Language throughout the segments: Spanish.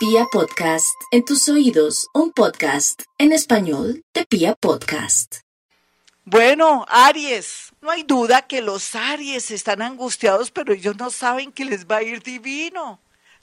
Pia Podcast, en tus oídos, un podcast en español de Pia Podcast. Bueno, Aries, no hay duda que los Aries están angustiados, pero ellos no saben que les va a ir divino.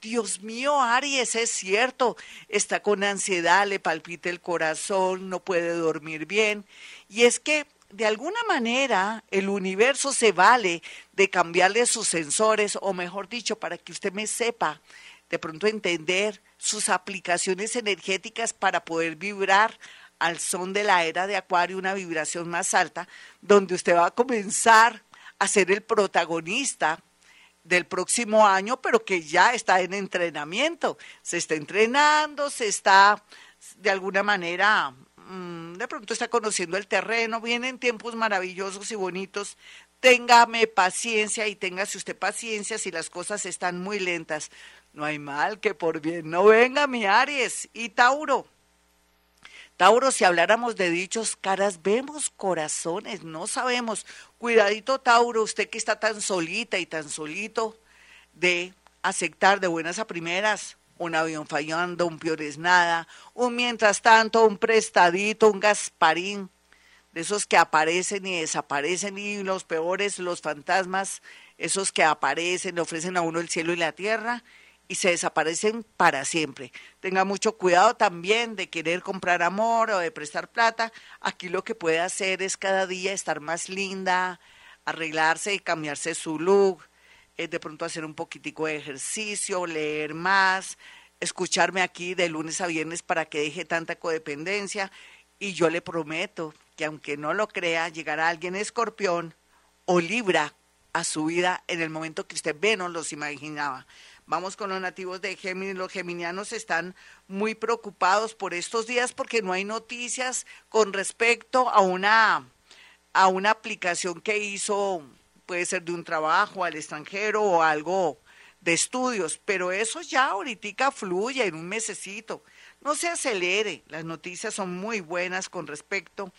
Dios mío, Aries, es cierto, está con ansiedad, le palpita el corazón, no puede dormir bien. Y es que, de alguna manera, el universo se vale de cambiarle sus sensores, o mejor dicho, para que usted me sepa, de pronto entender sus aplicaciones energéticas para poder vibrar al son de la era de Acuario, una vibración más alta, donde usted va a comenzar a ser el protagonista del próximo año, pero que ya está en entrenamiento. Se está entrenando, se está de alguna manera, mm, de pronto está conociendo el terreno, vienen tiempos maravillosos y bonitos. Téngame paciencia y téngase usted paciencia si las cosas están muy lentas. No hay mal que por bien. No venga mi Aries. Y Tauro. Tauro, si habláramos de dichos caras, vemos corazones, no sabemos. Cuidadito, Tauro, usted que está tan solita y tan solito de aceptar de buenas a primeras. Un avión fallando, un peor es nada, un mientras tanto, un prestadito, un gasparín, de esos que aparecen y desaparecen y los peores, los fantasmas, esos que aparecen, le ofrecen a uno el cielo y la tierra y se desaparecen para siempre. Tenga mucho cuidado también de querer comprar amor o de prestar plata. Aquí lo que puede hacer es cada día estar más linda, arreglarse y cambiarse su look, eh, de pronto hacer un poquitico de ejercicio, leer más, escucharme aquí de lunes a viernes para que deje tanta codependencia. Y yo le prometo que aunque no lo crea, llegará alguien escorpión o libra a su vida en el momento que usted menos los imaginaba. Vamos con los nativos de Géminis. Los geminianos están muy preocupados por estos días porque no hay noticias con respecto a una, a una aplicación que hizo, puede ser de un trabajo al extranjero o algo de estudios, pero eso ya ahorita fluye en un mesecito. No se acelere, las noticias son muy buenas con respecto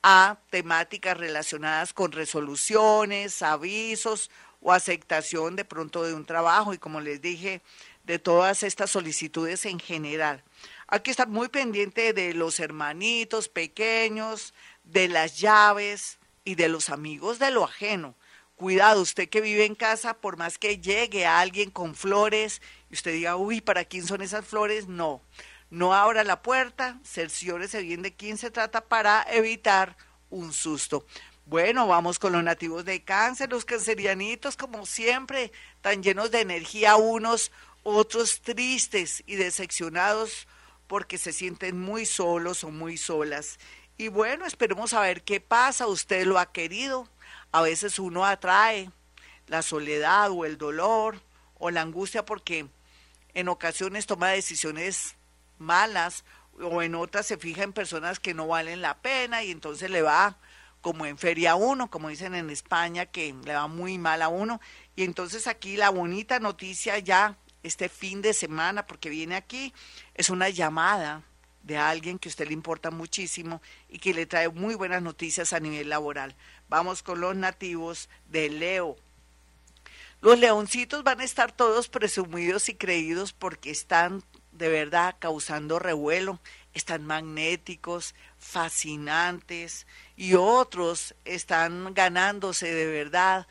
a temáticas relacionadas con resoluciones, avisos o aceptación de pronto de un trabajo y como les dije, de todas estas solicitudes en general. Hay que estar muy pendiente de los hermanitos pequeños, de las llaves y de los amigos de lo ajeno. Cuidado, usted que vive en casa, por más que llegue a alguien con flores y usted diga, uy, ¿para quién son esas flores? No, no abra la puerta, cerciórese bien de quién se trata para evitar un susto. Bueno, vamos con los nativos de cáncer, los cancerianitos, como siempre, tan llenos de energía unos, otros tristes y decepcionados porque se sienten muy solos o muy solas. Y bueno, esperemos a ver qué pasa, usted lo ha querido. A veces uno atrae la soledad o el dolor o la angustia porque en ocasiones toma decisiones malas o en otras se fija en personas que no valen la pena y entonces le va como en Feria 1, como dicen en España, que le va muy mal a uno. Y entonces aquí la bonita noticia ya este fin de semana, porque viene aquí, es una llamada de alguien que a usted le importa muchísimo y que le trae muy buenas noticias a nivel laboral. Vamos con los nativos de Leo. Los leoncitos van a estar todos presumidos y creídos porque están de verdad causando revuelo, están magnéticos, fascinantes, y otros están ganándose de verdad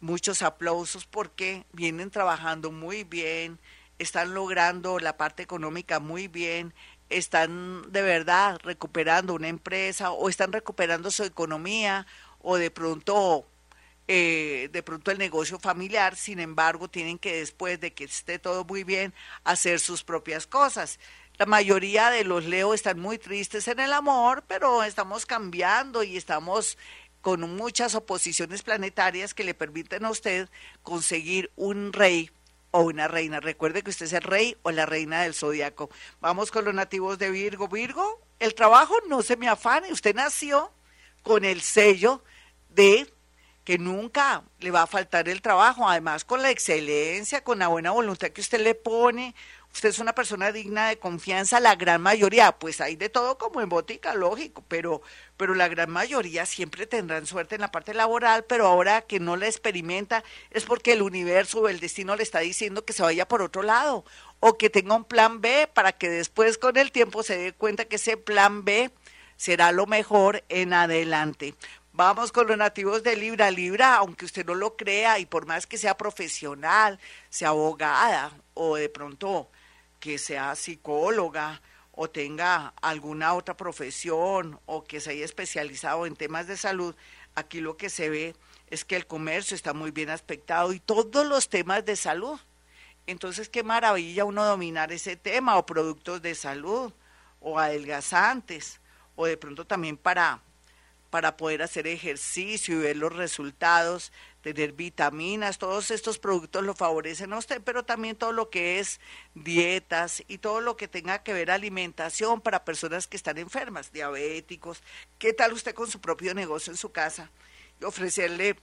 muchos aplausos porque vienen trabajando muy bien, están logrando la parte económica muy bien, están de verdad recuperando una empresa o están recuperando su economía o de pronto eh, de pronto el negocio familiar, sin embargo, tienen que después de que esté todo muy bien, hacer sus propias cosas. La mayoría de los Leo están muy tristes en el amor, pero estamos cambiando y estamos con muchas oposiciones planetarias que le permiten a usted conseguir un rey o una reina. Recuerde que usted es el rey o la reina del zodiaco. Vamos con los nativos de Virgo. Virgo, el trabajo no se me afane. Usted nació con el sello de que nunca le va a faltar el trabajo. Además, con la excelencia, con la buena voluntad que usted le pone, usted es una persona digna de confianza, la gran mayoría, pues hay de todo como en botica, lógico, pero, pero la gran mayoría siempre tendrán suerte en la parte laboral, pero ahora que no la experimenta es porque el universo o el destino le está diciendo que se vaya por otro lado o que tenga un plan B para que después con el tiempo se dé cuenta que ese plan B será lo mejor en adelante. Vamos con los nativos de Libra. Libra, aunque usted no lo crea y por más que sea profesional, sea abogada o de pronto que sea psicóloga o tenga alguna otra profesión o que se haya especializado en temas de salud, aquí lo que se ve es que el comercio está muy bien aspectado y todos los temas de salud. Entonces, qué maravilla uno dominar ese tema o productos de salud o adelgazantes o de pronto también para para poder hacer ejercicio y ver los resultados, tener vitaminas, todos estos productos lo favorecen a usted, pero también todo lo que es dietas y todo lo que tenga que ver alimentación para personas que están enfermas, diabéticos. ¿Qué tal usted con su propio negocio en su casa? Y ofrecerle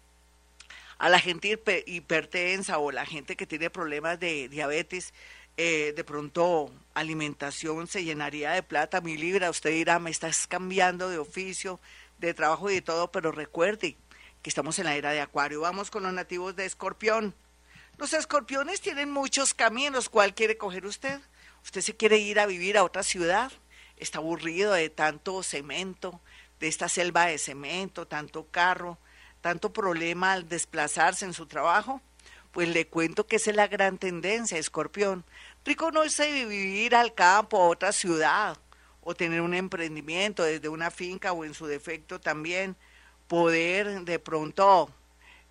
a la gente hipertensa o la gente que tiene problemas de diabetes, eh, de pronto alimentación se llenaría de plata, mi libra, usted dirá, me estás cambiando de oficio, de trabajo y de todo, pero recuerde que estamos en la era de Acuario. Vamos con los nativos de Escorpión. Los escorpiones tienen muchos caminos. ¿Cuál quiere coger usted? ¿Usted se quiere ir a vivir a otra ciudad? ¿Está aburrido de tanto cemento, de esta selva de cemento, tanto carro, tanto problema al desplazarse en su trabajo? Pues le cuento que esa es la gran tendencia, escorpión. Rico no es vivir al campo, a otra ciudad, o tener un emprendimiento desde una finca o en su defecto también poder de pronto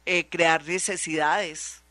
eh, crear necesidades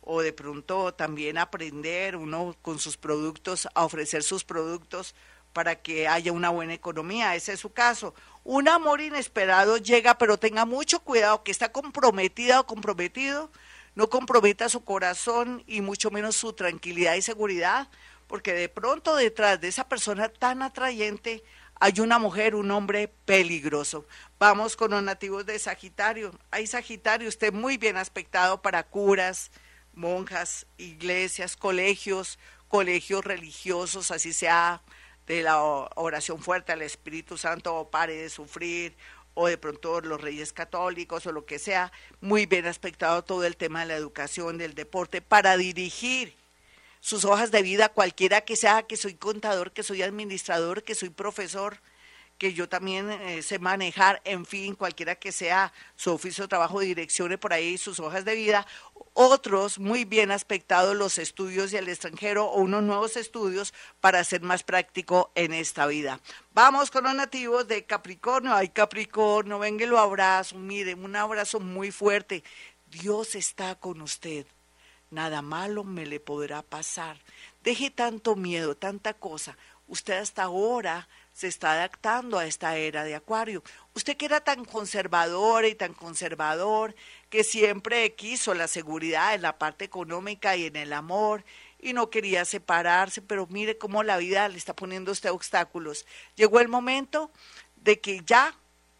o de pronto también aprender uno con sus productos a ofrecer sus productos para que haya una buena economía. Ese es su caso. Un amor inesperado llega, pero tenga mucho cuidado que está comprometida o comprometido. No comprometa su corazón y mucho menos su tranquilidad y seguridad porque de pronto detrás de esa persona tan atrayente hay una mujer, un hombre peligroso. Vamos con los nativos de Sagitario. Hay Sagitario, usted muy bien aspectado para curas, monjas, iglesias, colegios, colegios religiosos, así sea de la oración fuerte al Espíritu Santo o pare de sufrir, o de pronto los reyes católicos o lo que sea, muy bien aspectado todo el tema de la educación, del deporte, para dirigir sus hojas de vida, cualquiera que sea, que soy contador, que soy administrador, que soy profesor, que yo también eh, sé manejar, en fin, cualquiera que sea su oficio trabajo, direcciones por ahí, sus hojas de vida. Otros muy bien aspectados los estudios y el extranjero o unos nuevos estudios para ser más práctico en esta vida. Vamos con los nativos de Capricornio. Ay, Capricornio, venga y lo abrazo. Mire, un abrazo muy fuerte. Dios está con usted nada malo me le podrá pasar. Deje tanto miedo, tanta cosa. Usted hasta ahora se está adaptando a esta era de Acuario. Usted que era tan conservador y tan conservador, que siempre quiso la seguridad en la parte económica y en el amor, y no quería separarse, pero mire cómo la vida le está poniendo usted obstáculos. Llegó el momento de que ya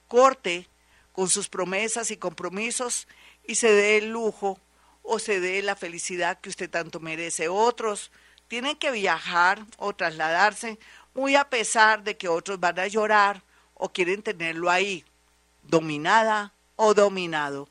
corte con sus promesas y compromisos y se dé el lujo o se dé la felicidad que usted tanto merece. Otros tienen que viajar o trasladarse, muy a pesar de que otros van a llorar o quieren tenerlo ahí, dominada o dominado.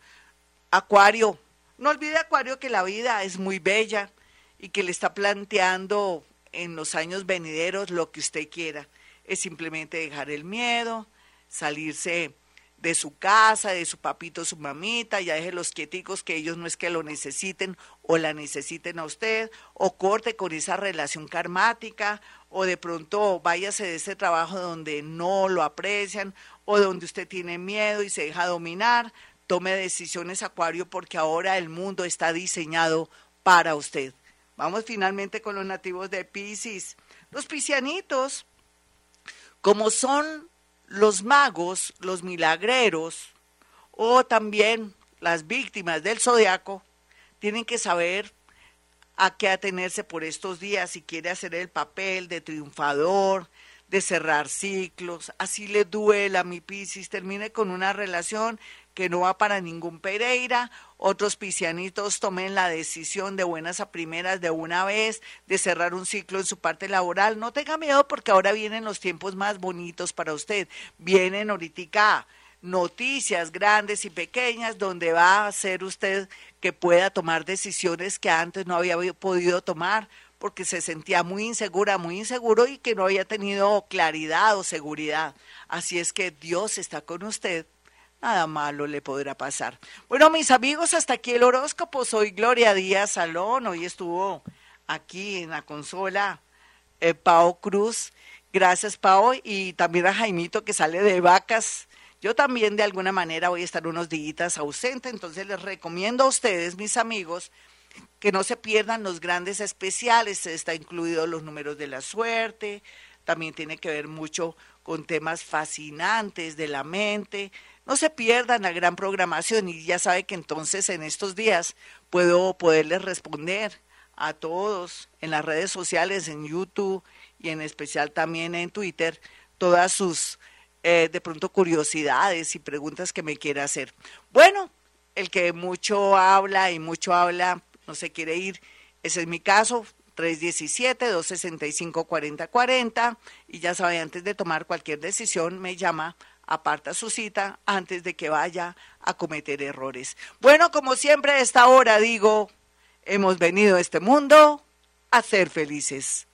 Acuario, no olvide Acuario que la vida es muy bella y que le está planteando en los años venideros lo que usted quiera. Es simplemente dejar el miedo, salirse de su casa, de su papito, su mamita, ya deje los quieticos que ellos no es que lo necesiten o la necesiten a usted, o corte con esa relación karmática, o de pronto váyase de ese trabajo donde no lo aprecian, o donde usted tiene miedo y se deja dominar, tome decisiones acuario porque ahora el mundo está diseñado para usted. Vamos finalmente con los nativos de Pisces. Los piscianitos, como son los magos, los milagreros o también las víctimas del zodiaco tienen que saber a qué atenerse por estos días si quiere hacer el papel de triunfador, de cerrar ciclos, así le duela mi Piscis, termine con una relación que no va para ningún Pereira, otros pisianitos tomen la decisión de buenas a primeras de una vez, de cerrar un ciclo en su parte laboral. No tenga miedo porque ahora vienen los tiempos más bonitos para usted. Vienen ahorita noticias grandes y pequeñas donde va a hacer usted que pueda tomar decisiones que antes no había podido tomar porque se sentía muy insegura, muy inseguro y que no había tenido claridad o seguridad. Así es que Dios está con usted nada malo le podrá pasar. Bueno, mis amigos, hasta aquí el horóscopo. Soy Gloria Díaz Salón. Hoy estuvo aquí en la consola eh, Pao Cruz. Gracias, Pao. Y también a Jaimito que sale de vacas. Yo también de alguna manera voy a estar unos días ausente, entonces les recomiendo a ustedes, mis amigos, que no se pierdan los grandes especiales. Está incluido los números de la suerte. También tiene que ver mucho con temas fascinantes de la mente. No se pierdan la gran programación y ya sabe que entonces en estos días puedo poderles responder a todos en las redes sociales, en YouTube y en especial también en Twitter, todas sus eh, de pronto curiosidades y preguntas que me quiera hacer. Bueno, el que mucho habla y mucho habla no se quiere ir, ese es mi caso, 317-265-4040 y ya sabe, antes de tomar cualquier decisión me llama, aparta su cita antes de que vaya a cometer errores. Bueno, como siempre a esta hora digo, hemos venido a este mundo a ser felices.